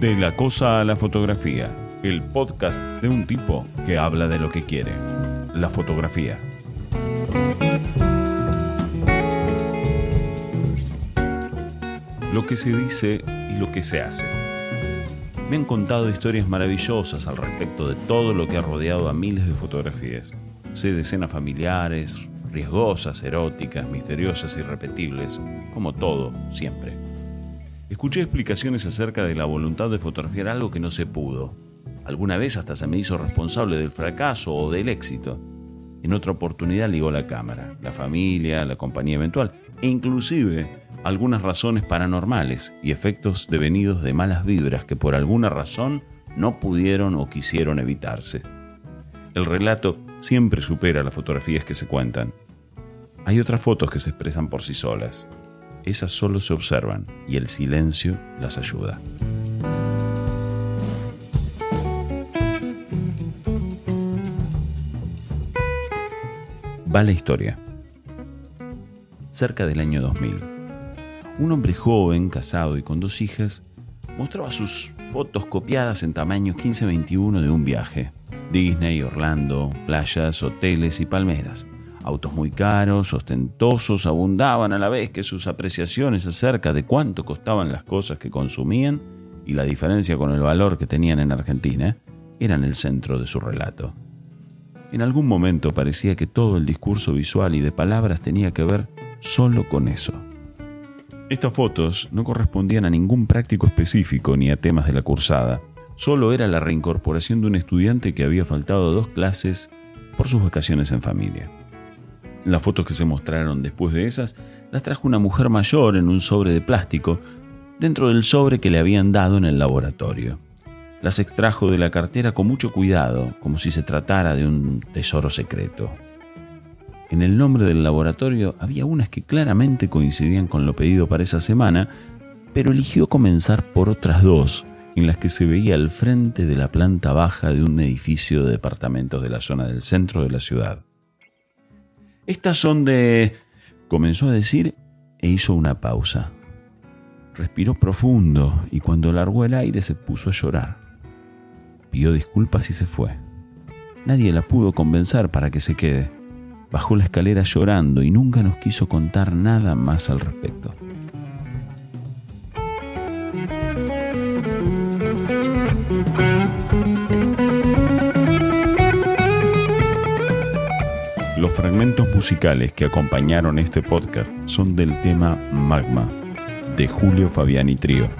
De la cosa a la fotografía, el podcast de un tipo que habla de lo que quiere, la fotografía. Lo que se dice y lo que se hace. Me han contado historias maravillosas al respecto de todo lo que ha rodeado a miles de fotografías. Sé de escenas familiares, riesgosas, eróticas, misteriosas, irrepetibles, como todo, siempre. Escuché explicaciones acerca de la voluntad de fotografiar algo que no se pudo. Alguna vez hasta se me hizo responsable del fracaso o del éxito. En otra oportunidad ligó la cámara, la familia, la compañía eventual e inclusive algunas razones paranormales y efectos devenidos de malas vibras que por alguna razón no pudieron o quisieron evitarse. El relato siempre supera las fotografías que se cuentan. Hay otras fotos que se expresan por sí solas. Esas solo se observan y el silencio las ayuda. Va la historia. Cerca del año 2000 un hombre joven, casado y con dos hijas, mostraba sus fotos copiadas en tamaño 15-21 de un viaje. Disney, Orlando, playas, hoteles y palmeras. Autos muy caros, ostentosos, abundaban a la vez que sus apreciaciones acerca de cuánto costaban las cosas que consumían y la diferencia con el valor que tenían en Argentina eran el centro de su relato. En algún momento parecía que todo el discurso visual y de palabras tenía que ver solo con eso. Estas fotos no correspondían a ningún práctico específico ni a temas de la cursada. Solo era la reincorporación de un estudiante que había faltado dos clases por sus vacaciones en familia. Las fotos que se mostraron después de esas las trajo una mujer mayor en un sobre de plástico dentro del sobre que le habían dado en el laboratorio. Las extrajo de la cartera con mucho cuidado, como si se tratara de un tesoro secreto. En el nombre del laboratorio había unas que claramente coincidían con lo pedido para esa semana, pero eligió comenzar por otras dos, en las que se veía al frente de la planta baja de un edificio de departamentos de la zona del centro de la ciudad. Estas son de... comenzó a decir e hizo una pausa. Respiró profundo y cuando largó el aire se puso a llorar. Pidió disculpas y se fue. Nadie la pudo convencer para que se quede. Bajó la escalera llorando y nunca nos quiso contar nada más al respecto. Los fragmentos musicales que acompañaron este podcast son del tema Magma, de Julio Fabiani Trío.